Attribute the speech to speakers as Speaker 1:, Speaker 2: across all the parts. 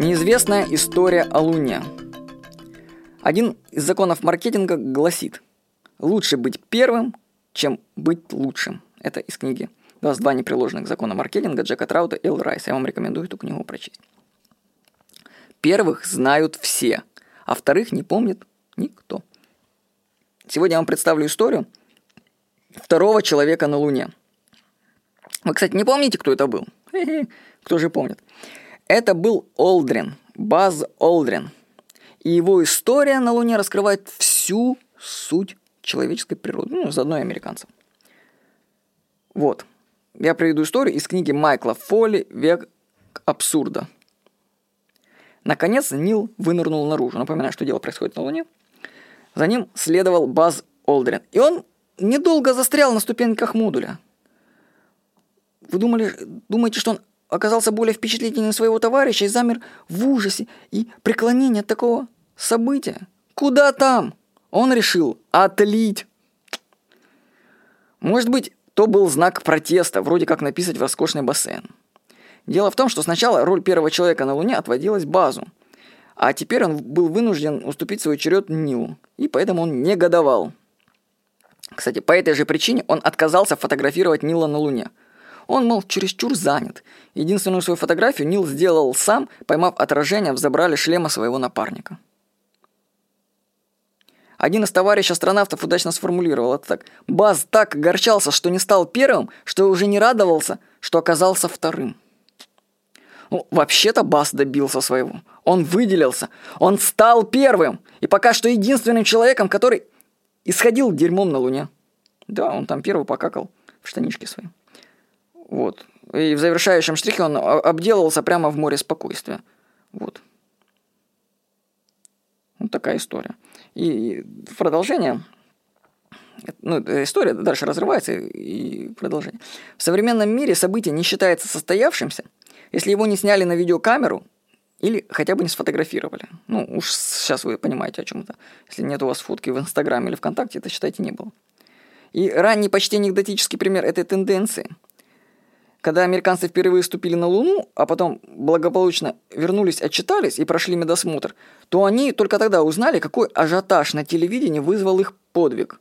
Speaker 1: Неизвестная история о Луне. Один из законов маркетинга гласит «Лучше быть первым, чем быть лучшим». Это из книги «22 непреложных закона маркетинга» Джека Траута и Эл Райса. Я вам рекомендую эту книгу прочесть. Первых знают все, а вторых не помнит никто. Сегодня я вам представлю историю второго человека на Луне. Вы, кстати, не помните, кто это был? Кто же помнит? Это был Олдрин, Баз Олдрин. И его история на Луне раскрывает всю суть человеческой природы, ну, заодно и американцев. Вот. Я приведу историю из книги Майкла Фолли «Век абсурда». Наконец Нил вынырнул наружу. Напоминаю, что дело происходит на Луне. За ним следовал Баз Олдрин. И он недолго застрял на ступеньках модуля. Вы думали, думаете, что он оказался более впечатлительным своего товарища и замер в ужасе и преклонении от такого события. Куда там? Он решил отлить. Может быть, то был знак протеста, вроде как написать в роскошный бассейн. Дело в том, что сначала роль первого человека на Луне отводилась Базу, а теперь он был вынужден уступить свой черед Нилу, и поэтому он негодовал. Кстати, по этой же причине он отказался фотографировать Нила на Луне – он, мол, чересчур занят. Единственную свою фотографию Нил сделал сам, поймав отражение в забрале шлема своего напарника. Один из товарищей астронавтов удачно сформулировал это так. Баз так огорчался, что не стал первым, что уже не радовался, что оказался вторым. Ну, вообще-то Бас добился своего. Он выделился. Он стал первым. И пока что единственным человеком, который исходил дерьмом на Луне. Да, он там первый покакал в штанишке свои. Вот. И в завершающем штрихе он обделался прямо в море спокойствия. Вот. Вот такая история. И в продолжение, ну, история дальше разрывается и продолжение. В современном мире событие не считается состоявшимся, если его не сняли на видеокамеру или хотя бы не сфотографировали. Ну, уж сейчас вы понимаете о чем это. Если нет у вас фотки в Инстаграме или ВКонтакте, это, считайте, не было. И ранний почти анекдотический пример этой тенденции – когда американцы впервые ступили на Луну, а потом благополучно вернулись, отчитались и прошли медосмотр, то они только тогда узнали, какой ажиотаж на телевидении вызвал их подвиг.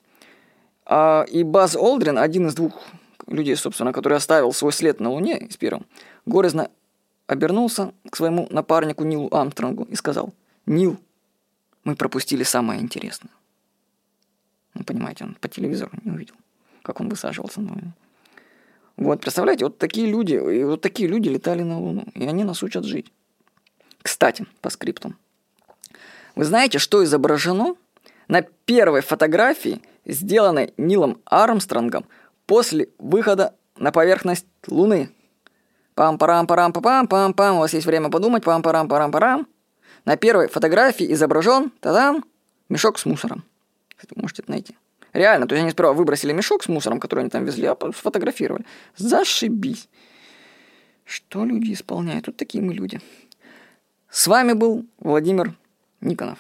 Speaker 1: А, и Баз Олдрин, один из двух людей, собственно, который оставил свой след на Луне из первым, горестно обернулся к своему напарнику Нилу Амстронгу и сказал, «Нил, мы пропустили самое интересное». Ну, понимаете, он по телевизору не увидел, как он высаживался на Луне. Вот, представляете, вот такие люди, и вот такие люди летали на Луну, и они нас учат жить. Кстати, по скриптам. Вы знаете, что изображено на первой фотографии, сделанной Нилом Армстронгом после выхода на поверхность Луны? Пам-парам-парам-пам-пам-пам, у вас есть время подумать, пам-парам-парам-парам. На первой фотографии изображен, та-дам, мешок с мусором. Кстати, можете это найти. Реально, то есть они сперва выбросили мешок с мусором, который они там везли, а сфотографировали. Зашибись. Что люди исполняют? Вот такие мы люди. С вами был Владимир Никонов.